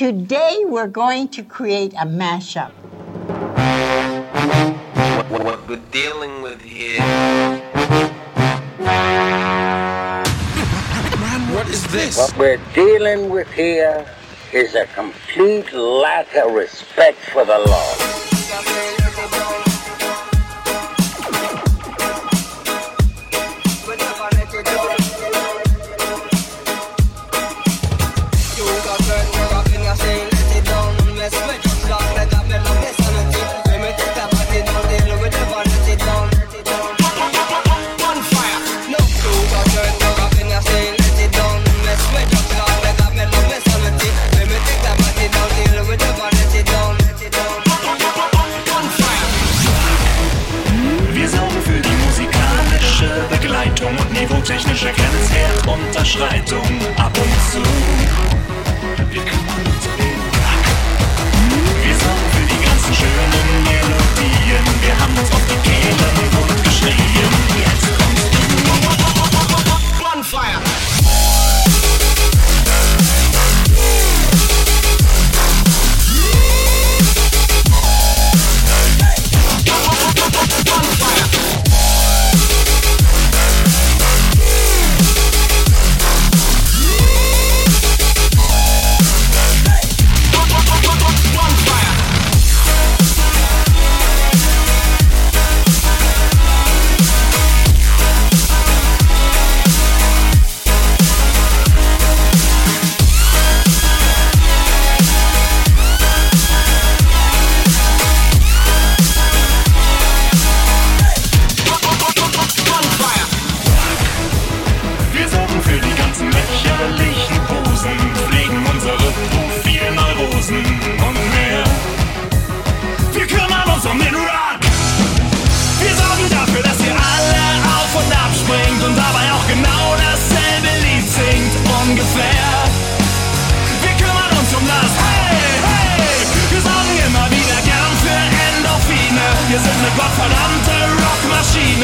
Today we're going to create a mashup. What, what, what we're dealing with here. Man, what is this? What we're dealing with here is a complete lack of respect for the law.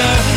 her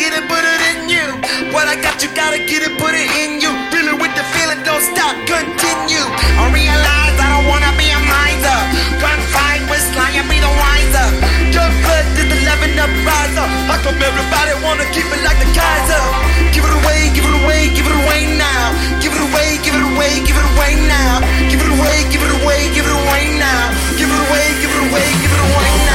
get it, put it in you. What I got, you gotta get it, put it in you. Dealing with the feeling, don't stop, continue. I realize I don't wanna be a miser. Gunfight with lying, be the wiser. Your blood did the loving up, rise. How come everybody wanna keep it like the Kaiser? Give it away, give it away, give it away now. Give it away, give it away, give it away now. Give it away, give it away, give it away now. Give it away, give it away, give it away now.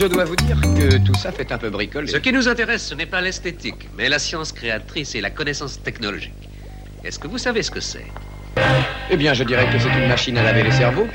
Je dois vous dire que tout ça fait un peu bricoler. Ce qui nous intéresse, ce n'est pas l'esthétique, mais la science créatrice et la connaissance technologique. Est-ce que vous savez ce que c'est? Eh bien, je dirais que c'est une machine à laver les cerveaux.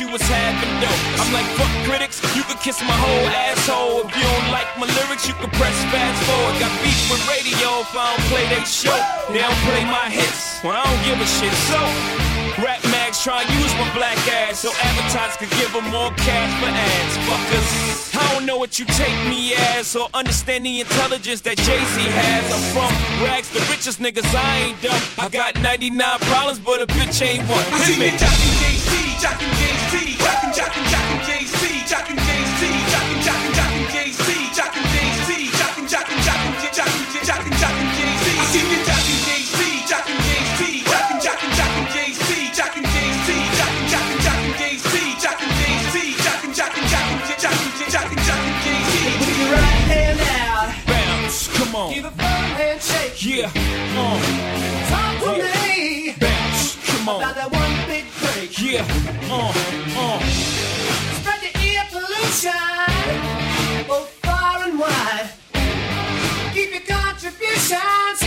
You was having dope. I'm like, fuck critics, you could kiss my whole asshole. If you don't like my lyrics, you could press fast forward. Got beef with radio if I don't play they show. They don't play my hits, well, I don't give a shit. So, Rap mags try to use my black ass so advertisers could give them more cash for ads. Fuckers, I don't know what you take me as or understand the intelligence that Jay Z has. I'm from rags, the richest niggas, I ain't dumb. I got 99 problems, but a bitch ain't one. I see me Yeah, uh, Talk to me bounce, come about on. that one big break. Yeah, uh, uh. Spread the ear pollution both far and wide. Keep your contributions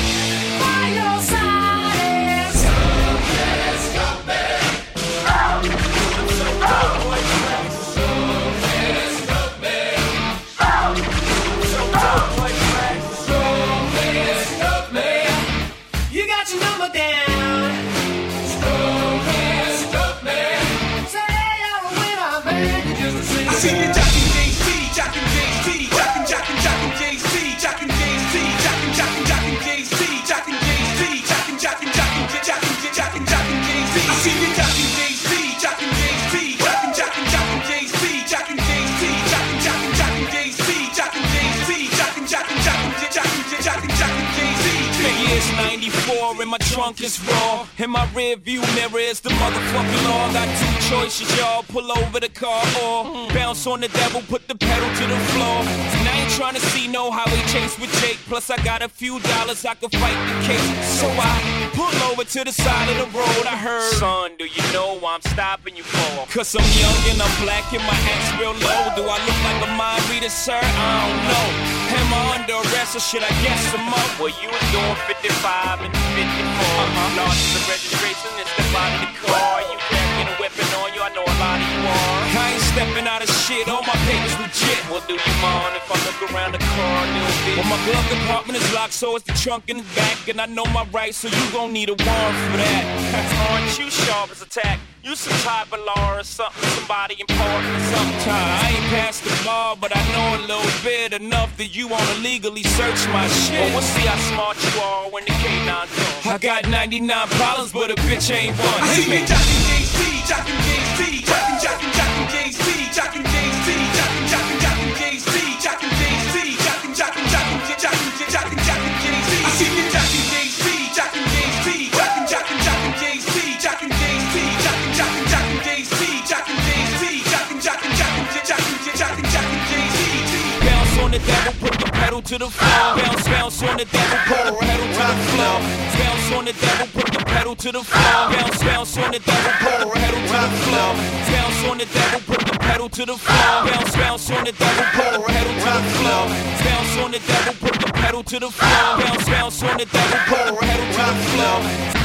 94 and my trunk is raw. In my rear view mirror is the motherfucking law. Got two choices, y'all. Pull over the car or bounce on the devil, put the pedal to the floor. And I ain't trying to see no highway chase with Jake. Plus, I got a few dollars I can fight the case. So I pull over to the side of the road. I heard, Son, do you know why I'm stopping you for? Cause I'm young and I'm black and my hat's real low. Do I look like a mind reader, sir? I don't know. Am I under arrest or should I guess I'm up? Well, you was doing 55 and 54. Uh-huh. Lost the registration step out of the car. You cracking a weapon on you, I know a lot of you are. Stepping out of shit, all my papers legit. Well, do you mind if I look around the car a little bit? Well, my glove compartment is locked, so it's the trunk in the back. And I know my rights, so you gon' need a warrant for that. Aren't you sharp as a tack? You some type of law or something, somebody important or something. I ain't past the bar, but I know a little bit enough that you wanna legally search my shit. Well, we'll see how smart you are when the K9 comes. I got 99 problems, but a bitch ain't one. I see me me. jockin' Jay-Z, jockin' Jockin' Jay-Z, jockin', jockin', jockin' Jay-Z, jockin' Jay-Z, jockin', jockin', jockin', jockin', J- jockin', jockin' Jay-Z. I see me jockin' Jay-Z, jockin' Jay-Z, jockin', jockin', jockin' Jay-Z, jockin' Jay-Z, jockin', jockin', jockin' Jay-Z, jockin' Jay-Z, jockin', jockin', jockin', jockin', jockin', jockin' Jay-Z. Bounce on the devil, put pedal to the floor. Bounce, bounce on the devil, put the pedal to the floor. Bounce on the devil, put the pedal to the floor. Bounce, bounce on the devil, put the pedal to the floor. Bounce on the devil, put the pedal to the floor. Bounce, bounce on the devil, put the pedal to the floor. Bounce on the devil, put the pedal to the floor. Bounce, bounce on the devil, put the pedal to the floor.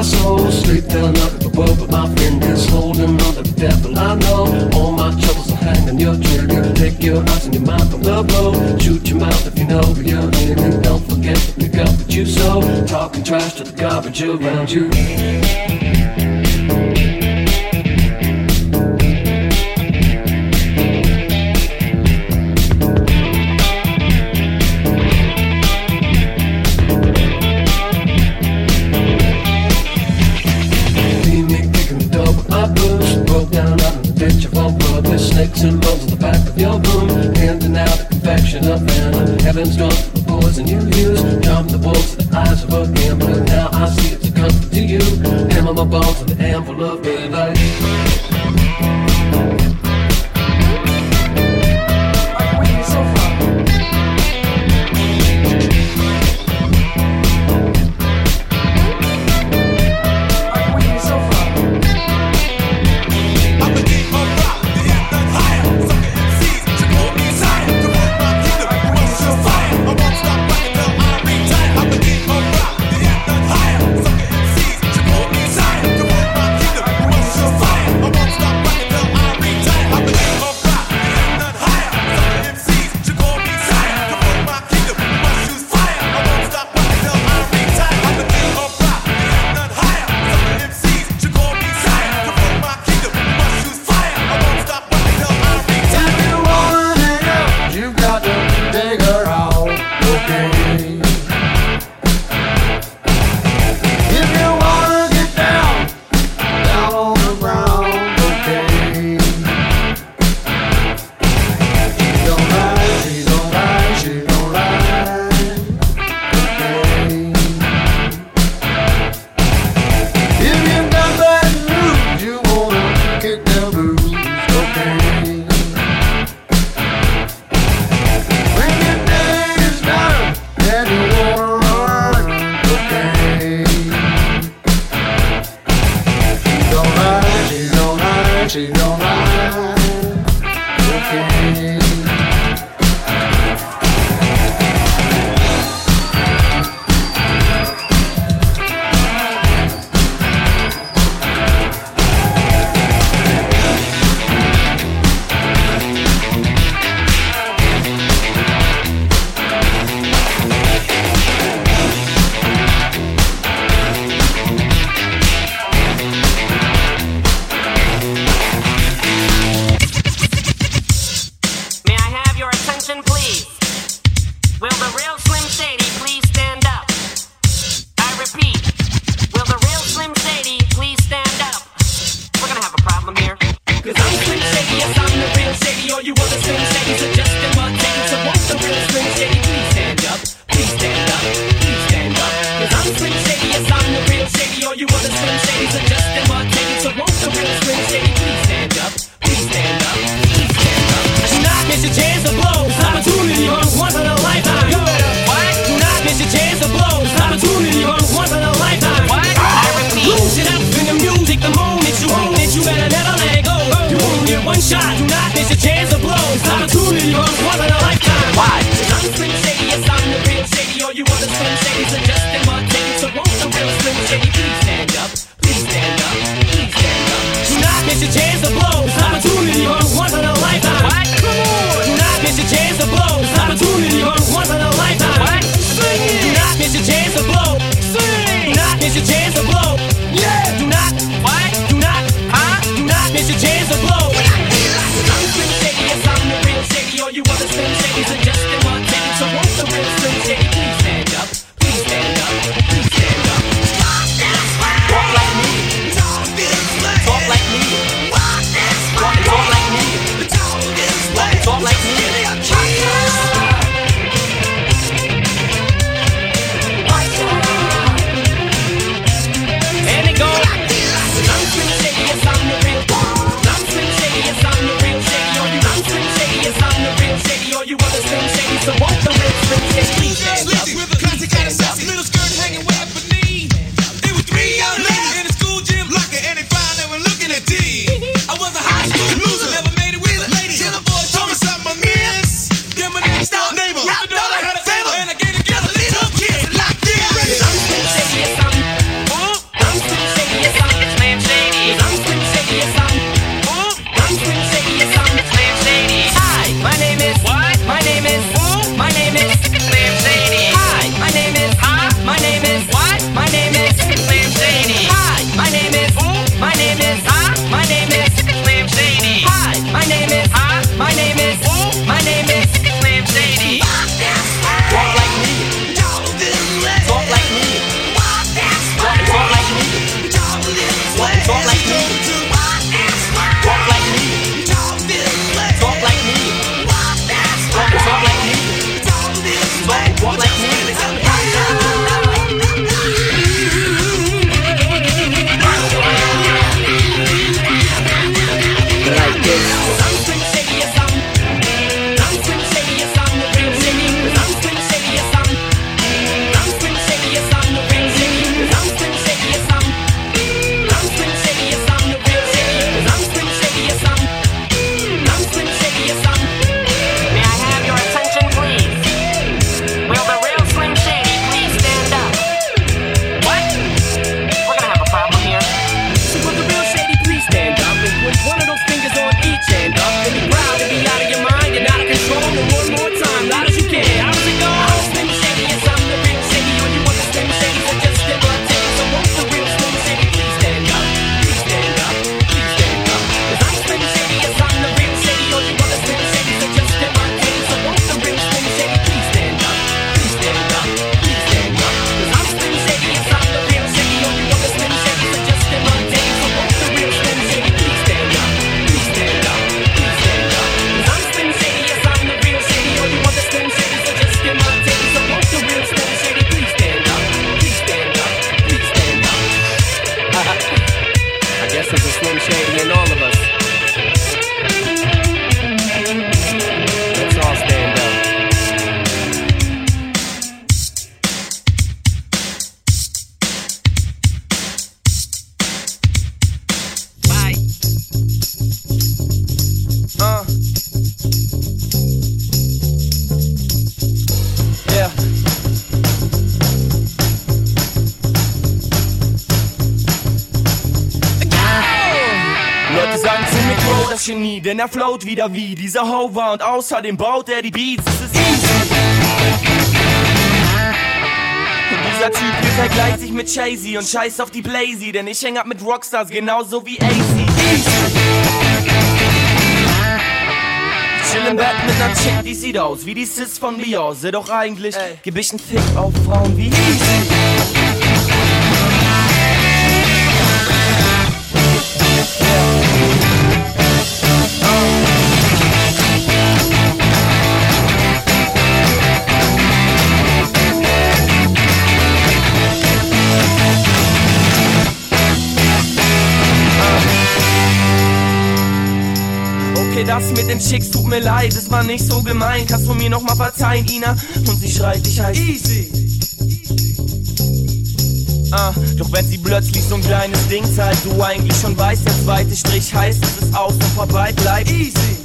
My soul Straight down of the world with my fingers Holding on to the devil I know All my troubles are hang on your trigger. Take your eyes and your mind from the road Shoot your mouth if you know where you're in. And don't forget to pick up what you sow Talking trash to the garbage around you cymbals on the back of your boom, handing out the confection of venom. Heaven's drunk with poison you use. Jump the wolves, the eyes of a gambler. Now I see it's a comfort to you. Hammer my bones in the anvil of er float wieder wie dieser Hover und außerdem baut er die Beats. Es ist. Und dieser Typ hier vergleicht sich mit Jay-Z und scheiß auf die Blazy, denn ich häng ab mit Rockstars genauso wie AC. Ich chill im Bett mit ner Chick, die sieht aus wie die Sis von Beyoncé, doch eigentlich geb ich 'n Fick auf Frauen wie Easy. Okay, das mit den Chicks tut mir leid, es war nicht so gemein. Kannst du mir noch mal verzeihen, Ina? Und sie schreit, ich heiß Easy. Ah, doch wenn sie plötzlich so ein kleines Ding zeigt, du eigentlich schon weißt, der zweite Strich heißt, es ist aus und vorbei, bleib easy.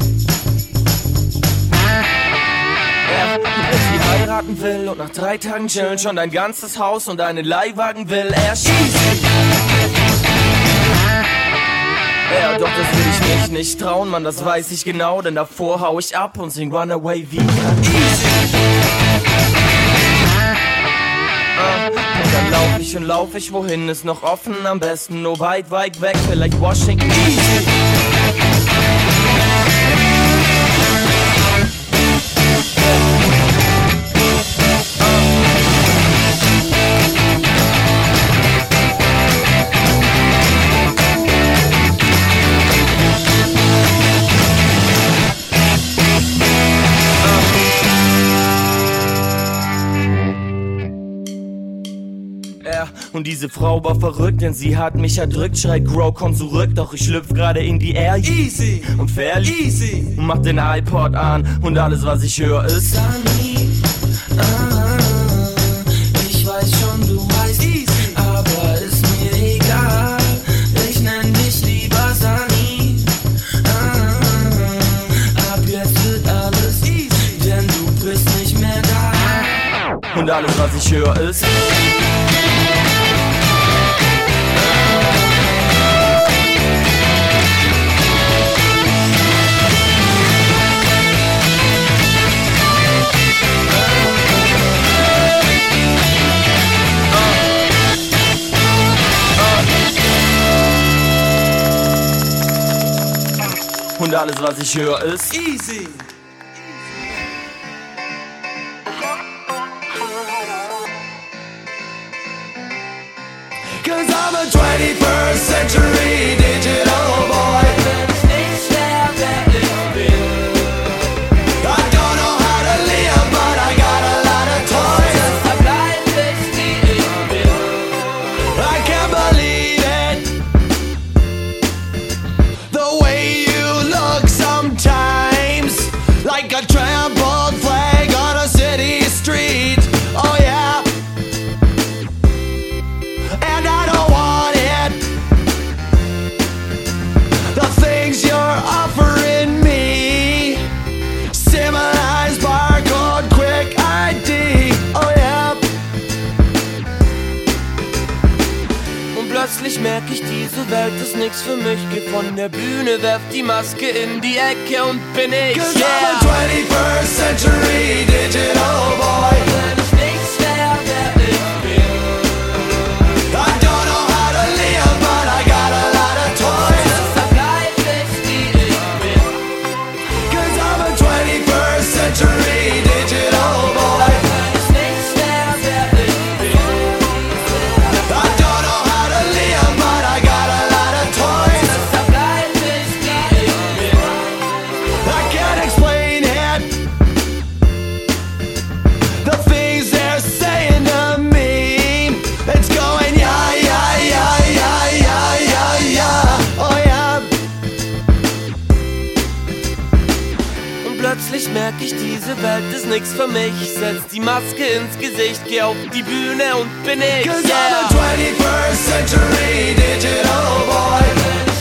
Ja, wenn sie heiraten will und nach drei Tagen chillen schon dein ganzes Haus und einen Leihwagen will, er schießt. Ja, doch das will ich mich nicht trauen, Mann, das weiß ich genau, denn davor hau ich ab und sing Runaway wie easy. Ah, und dann lauf ich und lauf ich, wohin ist noch offen, am besten nur weit, weit weg, vielleicht Washington easy. Und diese Frau war verrückt, denn sie hat mich erdrückt. Schreit, Grow, komm zurück, doch ich schlüpf gerade in die Air. Easy und fairly. Easy. Und mach den iPod an und alles, was ich höre, ist. Sunny, ah, ich weiß schon, du heißt Easy, aber ist mir egal. Ich nenn dich lieber Sunny. Ah, ab jetzt wird alles easy, denn du bist nicht mehr da. Und alles, was ich höre, ist. Und alles, was ich höre, ist easy. Cause I'm a 21st century digital Welt ist nix für mich. Geh von der Bühne, werf die Maske in die Ecke und bin ich. Cause Yeah. I'm a 21st century digital boy. Ist nix für mich. Setz die Maske ins Gesicht, geh auf die Bühne und bin ich. Cause Yeah. I'm a 21st century digital boy.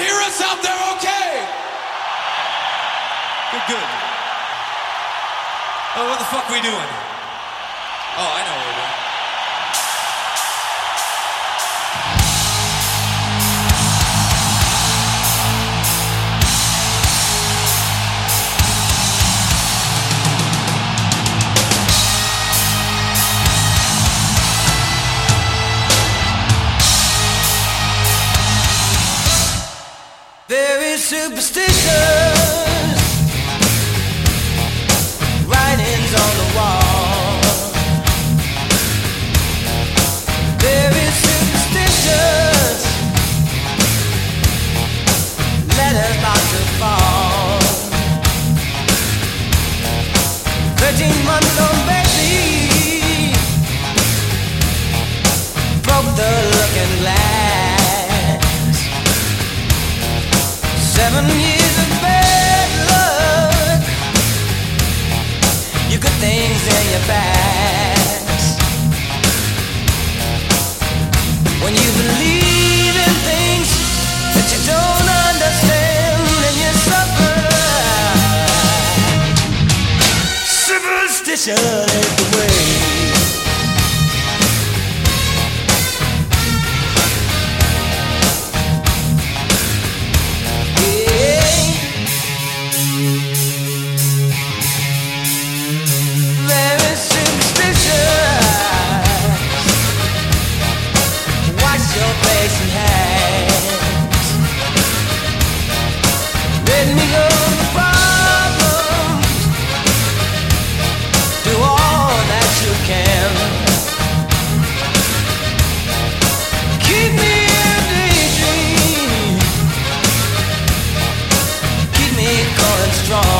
hear us out there okay? Good, good. Oh, what the fuck are we doing? Oh, I know what we're doing. Superstitious writings on the wall. There is letters to fall. Thirteen months broke the looking glass. Seven years of bad luck. Your good things and your bads. When you believe in things that you don't understand, and you suffer superstition. strong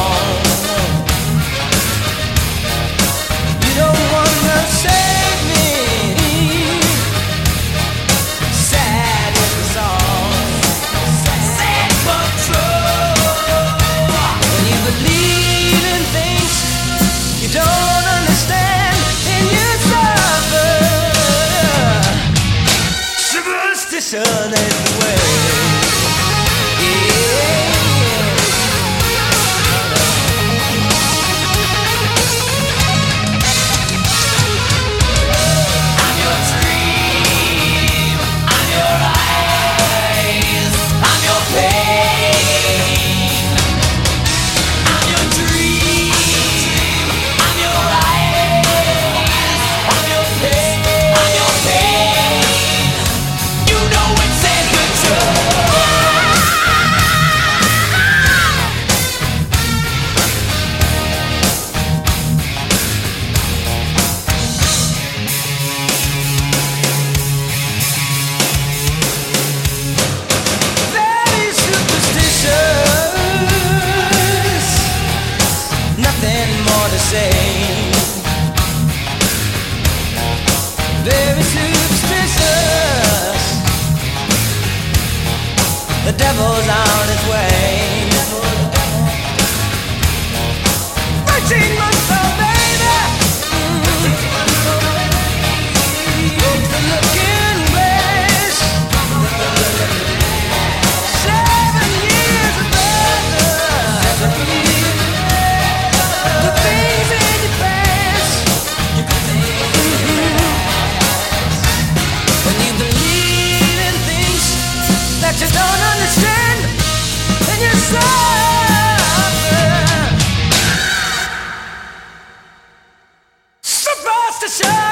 Supposed